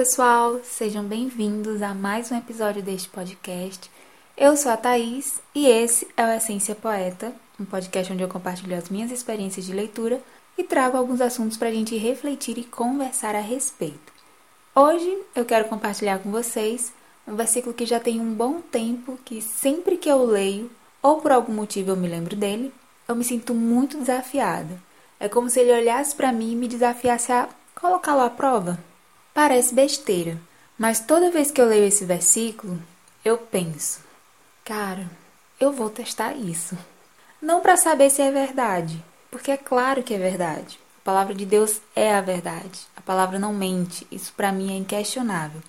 Pessoal! Sejam bem-vindos a mais um episódio deste podcast. Eu sou a Thaís e esse é o Essência Poeta, um podcast onde eu compartilho as minhas experiências de leitura e trago alguns assuntos para a gente refletir e conversar a respeito. Hoje eu quero compartilhar com vocês um versículo que já tem um bom tempo que sempre que eu leio, ou por algum motivo eu me lembro dele, eu me sinto muito desafiada. É como se ele olhasse para mim e me desafiasse a colocá-lo à prova. Parece besteira, mas toda vez que eu leio esse versículo, eu penso: cara, eu vou testar isso. Não para saber se é verdade, porque é claro que é verdade. A palavra de Deus é a verdade. A palavra não mente. Isso para mim é inquestionável.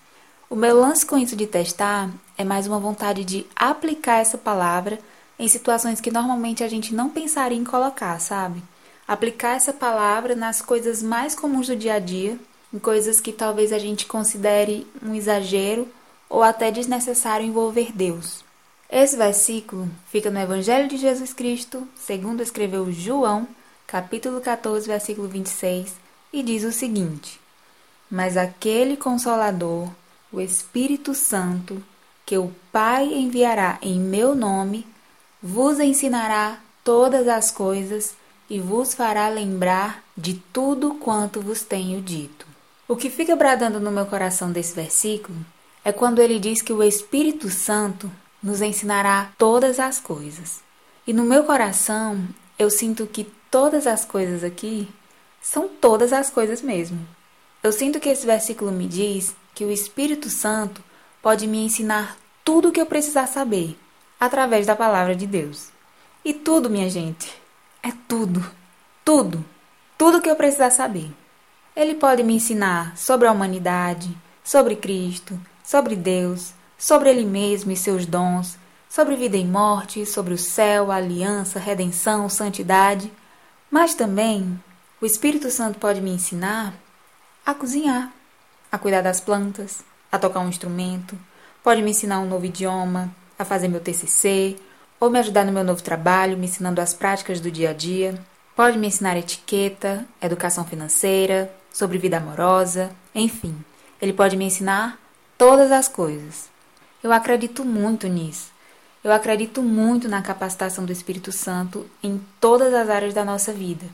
O meu lance com isso de testar é mais uma vontade de aplicar essa palavra em situações que normalmente a gente não pensaria em colocar, sabe? Aplicar essa palavra nas coisas mais comuns do dia a dia, em coisas que talvez a gente considere um exagero ou até desnecessário envolver Deus. Esse versículo fica no Evangelho de Jesus Cristo, segundo escreveu João, capítulo 14, versículo 26, e diz o seguinte: Mas aquele consolador, o Espírito Santo, que o Pai enviará em meu nome, vos ensinará todas as coisas e vos fará lembrar de tudo quanto vos tenho dito. O que fica bradando no meu coração desse versículo é quando ele diz que o Espírito Santo nos ensinará todas as coisas. E no meu coração eu sinto que todas as coisas aqui são todas as coisas mesmo. Eu sinto que esse versículo me diz que o Espírito Santo pode me ensinar tudo o que eu precisar saber através da palavra de Deus. E tudo, minha gente, é tudo, tudo, tudo que eu precisar saber. Ele pode me ensinar sobre a humanidade, sobre Cristo, sobre Deus, sobre Ele mesmo e seus dons, sobre vida e morte, sobre o céu, aliança, redenção, santidade. Mas também o Espírito Santo pode me ensinar a cozinhar, a cuidar das plantas, a tocar um instrumento, pode me ensinar um novo idioma, a fazer meu TCC, ou me ajudar no meu novo trabalho, me ensinando as práticas do dia a dia. Pode me ensinar etiqueta, educação financeira, sobre vida amorosa, enfim, ele pode me ensinar todas as coisas. Eu acredito muito nisso. Eu acredito muito na capacitação do Espírito Santo em todas as áreas da nossa vida.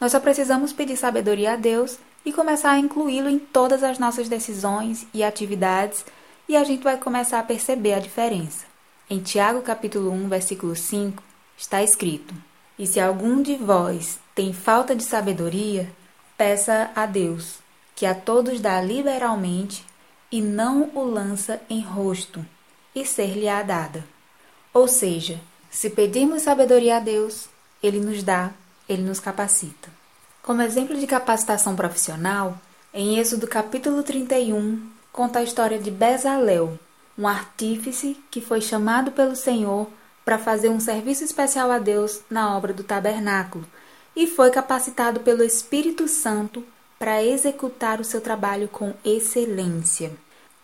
Nós só precisamos pedir sabedoria a Deus e começar a incluí-lo em todas as nossas decisões e atividades, e a gente vai começar a perceber a diferença. Em Tiago capítulo 1, versículo 5, está escrito: E se algum de vós tem falta de sabedoria, peça a Deus, que a todos dá liberalmente, e não o lança em rosto, e ser-lhe-á dada. Ou seja, se pedirmos sabedoria a Deus, Ele nos dá, Ele nos capacita. Como exemplo de capacitação profissional, em Êxodo capítulo 31, conta a história de Bezalel, um artífice que foi chamado pelo Senhor para fazer um serviço especial a Deus na obra do tabernáculo e foi capacitado pelo Espírito Santo para executar o seu trabalho com excelência.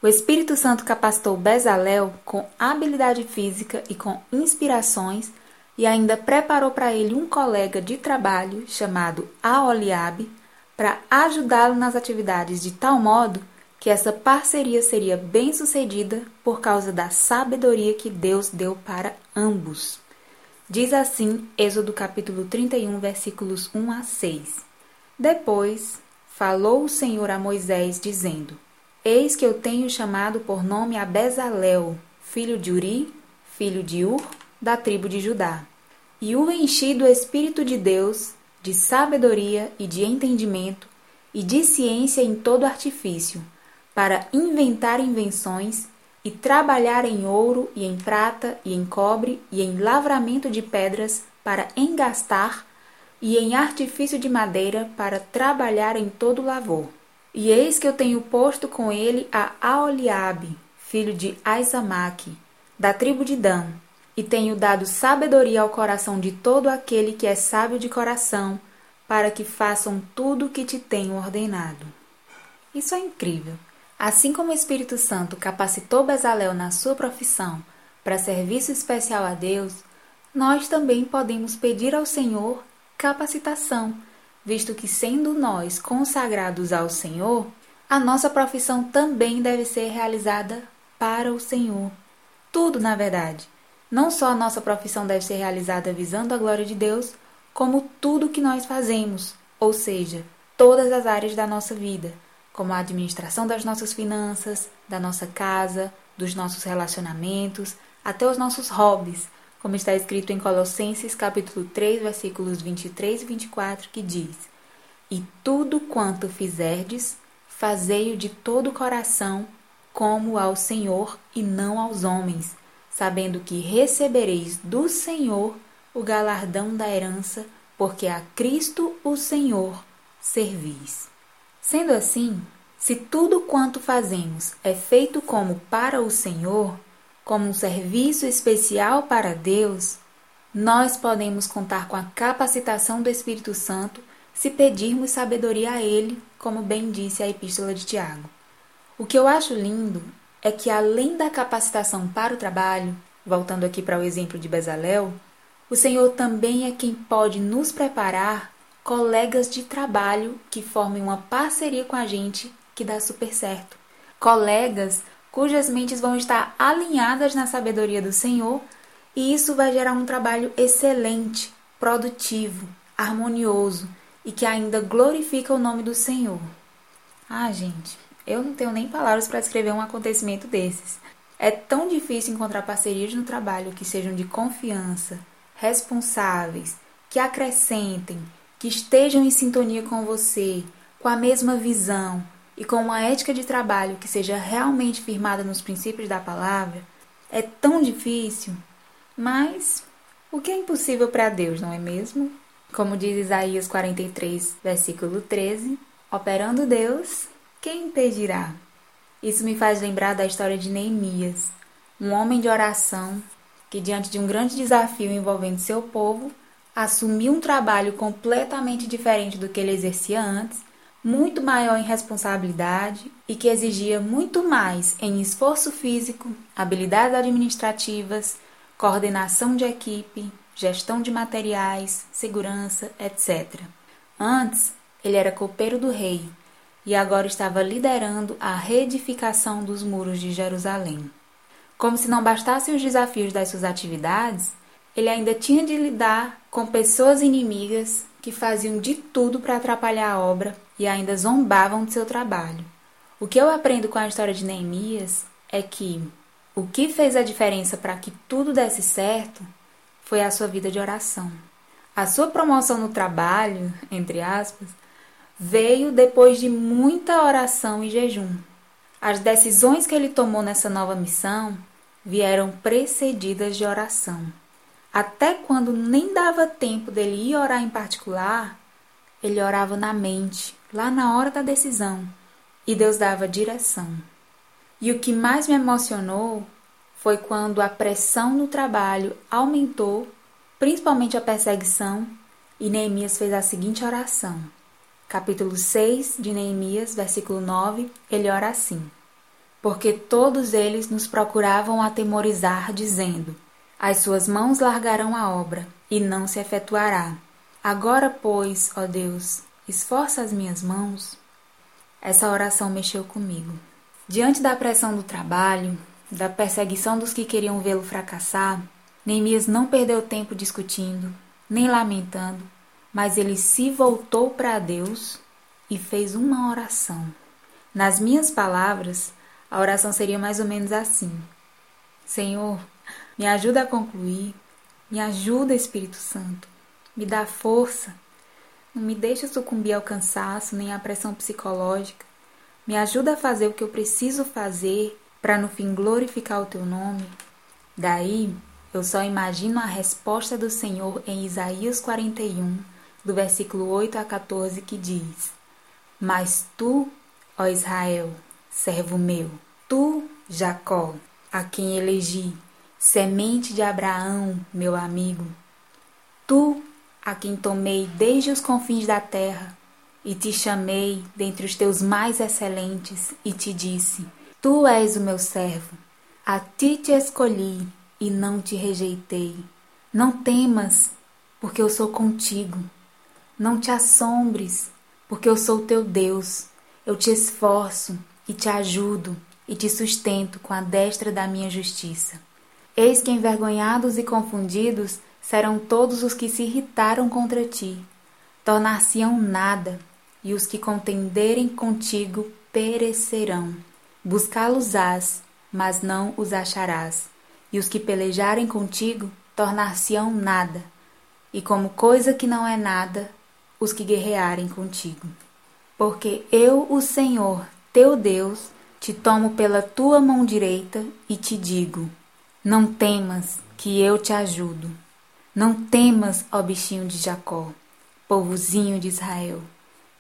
O Espírito Santo capacitou Bezalel com habilidade física e com inspirações e ainda preparou para ele um colega de trabalho chamado Aoliabe para ajudá-lo nas atividades de tal modo que essa parceria seria bem sucedida por causa da sabedoria que Deus deu para ambos. Diz assim Êxodo capítulo 31, versículos 1 a 6. Depois falou o Senhor a Moisés, dizendo: Eis que eu tenho chamado por nome a Bezalel, filho de Uri, filho de Ur, da tribo de Judá. E o enchi do Espírito de Deus, de sabedoria e de entendimento, e de ciência em todo artifício, para inventar invenções e trabalhar em ouro e em prata e em cobre e em lavramento de pedras para engastar e em artifício de madeira para trabalhar em todo lavor. E eis que eu tenho posto com ele a Aoliabe, filho de Aizamaque, da tribo de Dan, e tenho dado sabedoria ao coração de todo aquele que é sábio de coração, para que façam tudo o que te tenho ordenado. Isso é incrível. Assim como o Espírito Santo capacitou Bezalel na sua profissão para serviço especial a Deus, nós também podemos pedir ao Senhor capacitação visto que, sendo nós consagrados ao Senhor, a nossa profissão também deve ser realizada para o Senhor. Tudo, na verdade. Não só a nossa profissão deve ser realizada visando a glória de Deus, como tudo que nós fazemos, ou seja, todas as áreas da nossa vida, como a administração das nossas finanças, da nossa casa, dos nossos relacionamentos, até os nossos hobbies, como está escrito em Colossenses capítulo 3, versículos 23 e 24, que diz: E tudo quanto fizerdes, fazei-o de todo o coração, como ao Senhor e não aos homens, sabendo que recebereis do Senhor o galardão da herança, porque a Cristo o Senhor servis. Sendo assim, se tudo quanto fazemos é feito como para o Senhor, como um serviço especial para Deus, nós podemos contar com a capacitação do Espírito Santo se pedirmos sabedoria a Ele, como bem disse a Epístola de Tiago. O que eu acho lindo é que, além da capacitação para o trabalho, voltando aqui para o exemplo de Bezalel, o Senhor também é quem pode nos preparar colegas de trabalho que formem uma parceria com a gente que dá super certo. Colegas cujas mentes vão estar alinhadas na sabedoria do Senhor, e isso vai gerar um trabalho excelente, produtivo, harmonioso e que ainda glorifica o nome do Senhor. Ah, gente, eu não tenho nem palavras para descrever um acontecimento desses. É tão difícil encontrar parcerias no trabalho que sejam de confiança, responsáveis, que acrescentem, que estejam em sintonia com você, com a mesma visão e com uma ética de trabalho que seja realmente firmada nos princípios da palavra. É tão difícil, mas o que é impossível para Deus, não é mesmo? Como diz Isaías 43, versículo 13: Operando Deus, quem impedirá? Isso me faz lembrar da história de Neemias, um homem de oração que, diante de um grande desafio envolvendo seu povo, assumiu um trabalho completamente diferente do que ele exercia antes, muito maior em responsabilidade e que exigia muito mais em esforço físico, habilidades administrativas, coordenação de equipe, gestão de materiais, segurança, etc. Antes, ele era copeiro do rei e agora estava liderando a reedificação dos muros de Jerusalém. Como se não bastassem os desafios das suas atividades, ele ainda tinha de lidar com pessoas inimigas que faziam de tudo para atrapalhar a obra e ainda zombavam de seu trabalho. O que eu aprendo com a história de Neemias é que o que fez a diferença para que tudo desse certo foi a sua vida de oração. A sua promoção no trabalho, entre aspas, veio depois de muita oração e jejum. As decisões que ele tomou nessa nova missão vieram precedidas de oração. Até quando nem dava tempo dele ir orar em particular, ele orava na mente, lá na hora da decisão, e Deus dava direção. E o que mais me emocionou foi quando a pressão no trabalho aumentou, principalmente a perseguição, e Neemias fez a seguinte oração. Capítulo 6 de Neemias, versículo 9, ele ora assim: Porque todos eles nos procuravam atemorizar, dizendo: As suas mãos largarão a obra, e não se efetuará. Agora, pois, ó Deus, esforça as minhas mãos. Essa oração mexeu comigo. Diante da pressão do trabalho, da perseguição dos que queriam vê-lo fracassar, Neemias não perdeu tempo discutindo, nem lamentando, mas ele se voltou para Deus e fez uma oração. Nas minhas palavras, a oração seria mais ou menos assim: Senhor, me ajuda a concluir, me ajuda, Espírito Santo, me dá força, não me deixa sucumbir ao cansaço nem à pressão psicológica, me ajuda a fazer o que eu preciso fazer para no fim glorificar o teu nome? Daí eu só imagino a resposta do Senhor em Isaías 41, do versículo 8 a 14, que diz: Mas tu, ó Israel, servo meu, tu, Jacó, a quem elegi, semente de Abraão, meu amigo, tu, a quem tomei desde os confins da terra, e te chamei dentre os teus mais excelentes, e te disse: Tu és o meu servo, a ti te escolhi e não te rejeitei. Não temas, porque eu sou contigo. Não te assombres, porque eu sou teu Deus. Eu te esforço e te ajudo e te sustento com a destra da minha justiça. Eis que envergonhados e confundidos serão todos os que se irritaram contra ti, tornar-se-ão nada, e os que contenderem contigo perecerão. Buscá-los-ás, mas não os acharás, e os que pelejarem contigo tornar-se-ão nada, e como coisa que não é nada, os que guerrearem contigo. Porque eu, o Senhor, teu Deus, te tomo pela tua mão direita e te digo: Não temas, que eu te ajudo. Não temas, ó bichinho de Jacó, povozinho de Israel.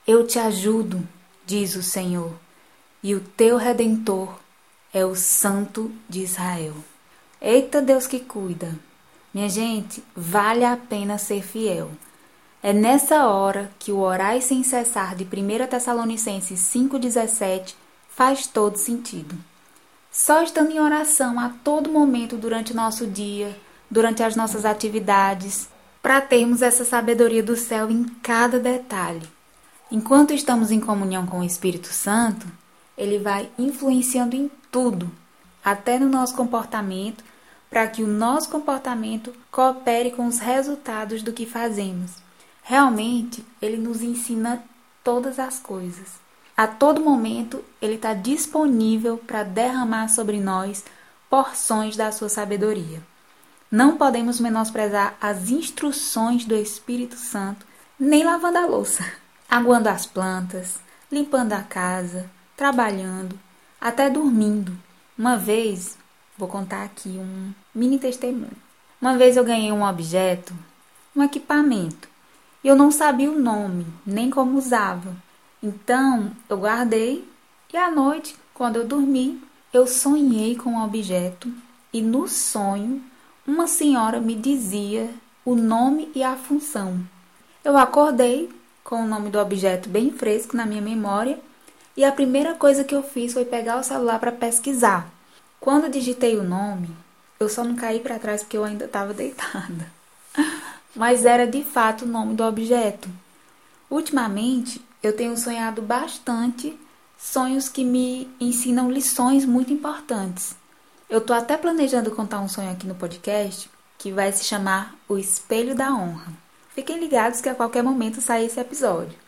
Eu te ajudo, diz o Senhor, e o teu redentor é o Santo de Israel. Eita Deus que cuida! Minha gente, vale a pena ser fiel. É nessa hora que o orar sem cessar de 1 Tessalonicenses 5,17 faz todo sentido. Só estando em oração a todo momento durante o nosso dia, durante as nossas atividades, para termos essa sabedoria do céu em cada detalhe. Enquanto estamos em comunhão com o Espírito Santo, ele vai influenciando em tudo, até no nosso comportamento para que o nosso comportamento coopere com os resultados do que fazemos. Realmente, ele nos ensina todas as coisas. A todo momento, ele está disponível para derramar sobre nós porções da sua sabedoria. Não podemos menosprezar as instruções do Espírito Santo, nem lavando a louça, aguando as plantas, limpando a casa, trabalhando, até dormindo. Uma vez, Vou contar aqui um mini testemunho. Uma vez eu ganhei um objeto, um equipamento, e eu não sabia o nome, nem como usava. Então eu guardei e à noite, quando eu dormi, eu sonhei com o objeto e no sonho uma senhora me dizia o nome e a função. Eu acordei com o nome do objeto bem fresco na minha memória e a primeira coisa que eu fiz foi pegar o celular para pesquisar. Quando digitei o nome, eu só não caí para trás porque eu ainda estava deitada. Mas era de fato o nome do objeto. Ultimamente, eu tenho sonhado bastante sonhos que me ensinam lições muito importantes. Eu tô até planejando contar um sonho aqui no podcast que vai se chamar O Espelho da Honra. Fiquem ligados que a qualquer momento sai esse episódio.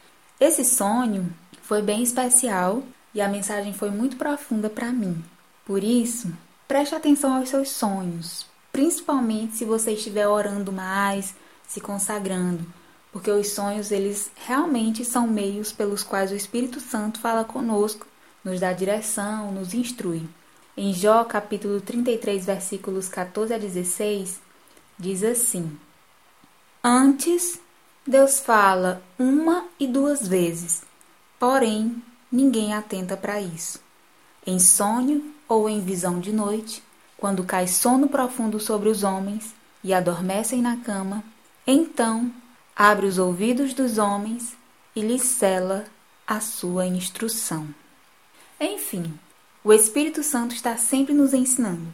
Esse sonho foi bem especial e a mensagem foi muito profunda para mim. Por isso, preste atenção aos seus sonhos, principalmente se você estiver orando mais, se consagrando, porque os sonhos eles realmente são meios pelos quais o Espírito Santo fala conosco, nos dá direção, nos instrui. Em Jó, capítulo 33, versículos 14 a 16, diz assim: Antes Deus fala uma e duas vezes, porém ninguém atenta para isso. Em sonho ou em visão de noite, quando cai sono profundo sobre os homens e adormecem na cama, então abre os ouvidos dos homens e lhes cela a sua instrução. Enfim, o Espírito Santo está sempre nos ensinando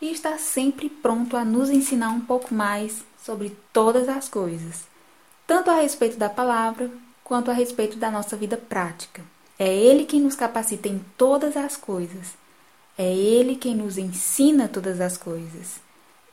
e está sempre pronto a nos ensinar um pouco mais sobre todas as coisas, tanto a respeito da palavra quanto a respeito da nossa vida prática. É Ele quem nos capacita em todas as coisas é Ele quem nos ensina todas as coisas.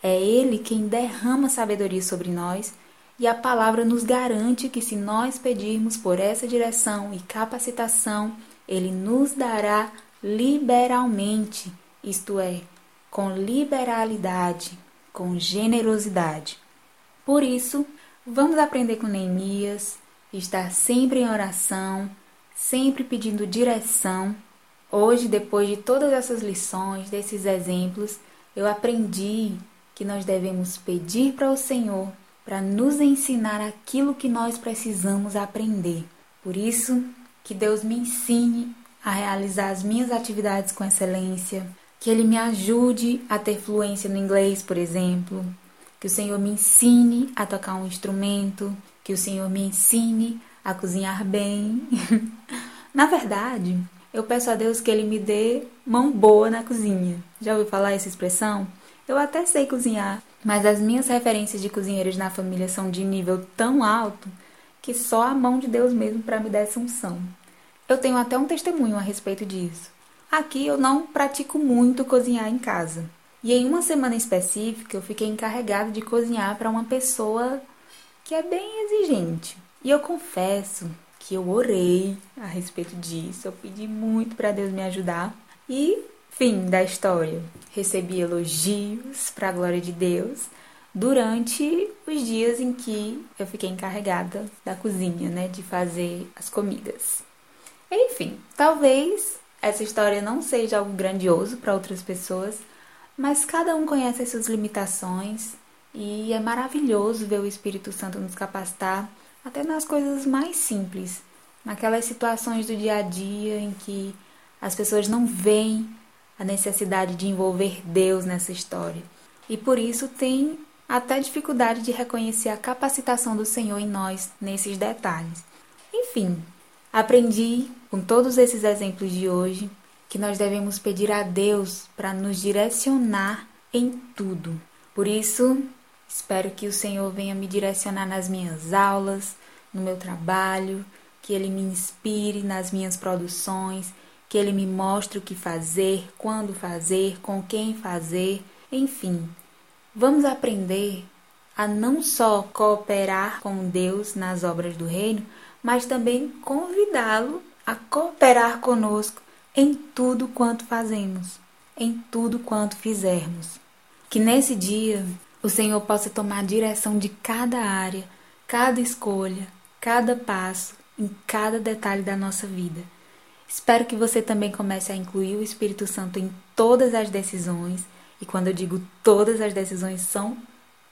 É Ele quem derrama sabedoria sobre nós e a palavra nos garante que, se nós pedirmos por essa direção e capacitação, Ele nos dará liberalmente, isto é, com liberalidade, com generosidade. Por isso, vamos aprender com Neemias, estar sempre em oração, sempre pedindo direção Hoje, depois de todas essas lições, desses exemplos, eu aprendi que nós devemos pedir para o Senhor para nos ensinar aquilo que nós precisamos aprender. Por isso, que Deus me ensine a realizar as minhas atividades com excelência, que Ele me ajude a ter fluência no inglês, por exemplo, que o Senhor me ensine a tocar um instrumento, que o Senhor me ensine a cozinhar bem. Na verdade, eu peço a Deus que Ele me dê mão boa na cozinha. Já ouviu falar essa expressão? Eu até sei cozinhar, mas as minhas referências de cozinheiros na família são de nível tão alto que só a mão de Deus mesmo para me dar essa unção. eu tenho até um testemunho a respeito disso. Aqui eu não pratico muito cozinhar em casa. E em uma semana específica eu fiquei encarregada de cozinhar para uma pessoa que é bem exigente. E eu confesso que eu orei a respeito disso, eu pedi muito para Deus me ajudar. E fim da história. Recebi elogios para a glória de Deus durante os dias em que eu fiquei encarregada da cozinha, né, de fazer as comidas. Enfim, talvez essa história não seja algo grandioso para outras pessoas, mas cada um conhece as suas limitações e é maravilhoso ver o Espírito Santo nos capacitar até nas coisas mais simples, naquelas situações do dia a dia em que as pessoas não veem a necessidade de envolver Deus nessa história. E por isso tem até dificuldade de reconhecer a capacitação do Senhor em nós nesses detalhes. Enfim, aprendi com todos esses exemplos de hoje que nós devemos pedir a Deus para nos direcionar em tudo. Por isso, espero que o Senhor venha me direcionar nas minhas aulas, no meu trabalho, que Ele me inspire nas minhas produções, que Ele me mostre o que fazer, quando fazer, com quem fazer, enfim. Vamos aprender a não só cooperar com Deus nas obras do reino, mas também convidá-lo a cooperar conosco em tudo quanto fazemos, em tudo quanto fizermos. Que nesse dia o Senhor possa tomar direção de cada área, cada escolha, cada passo, em cada detalhe da nossa vida. Espero que você também comece a incluir o Espírito Santo em todas as decisões, e quando eu digo todas as decisões, são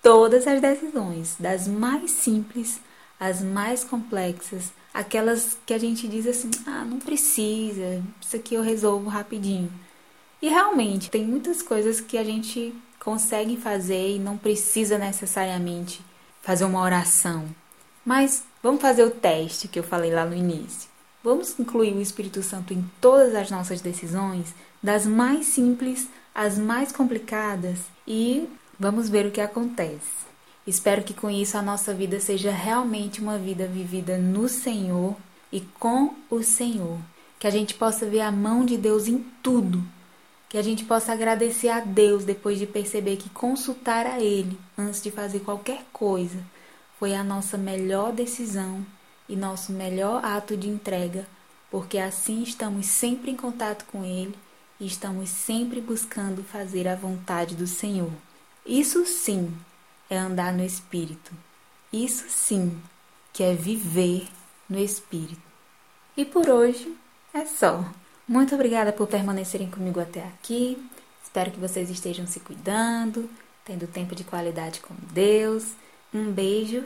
todas as decisões, das mais simples às mais complexas, aquelas que a gente diz assim: ah, não precisa, isso aqui eu resolvo rapidinho. E realmente, tem muitas coisas que a gente consegue fazer e não precisa necessariamente fazer uma oração. Mas vamos fazer o teste que eu falei lá no início. Vamos incluir o Espírito Santo em todas as nossas decisões, das mais simples às mais complicadas, e vamos ver o que acontece. Espero que com isso a nossa vida seja realmente uma vida vivida no Senhor e com o Senhor. Que a gente possa ver a mão de Deus em tudo. Que a gente possa agradecer a Deus depois de perceber que consultar a Ele antes de fazer qualquer coisa foi a nossa melhor decisão e nosso melhor ato de entrega, porque assim estamos sempre em contato com Ele e estamos sempre buscando fazer a vontade do Senhor. Isso sim é andar no Espírito. Isso sim que é viver no Espírito. E por hoje é só. Muito obrigada por permanecerem comigo até aqui. Espero que vocês estejam se cuidando, tendo tempo de qualidade com Deus. Um beijo,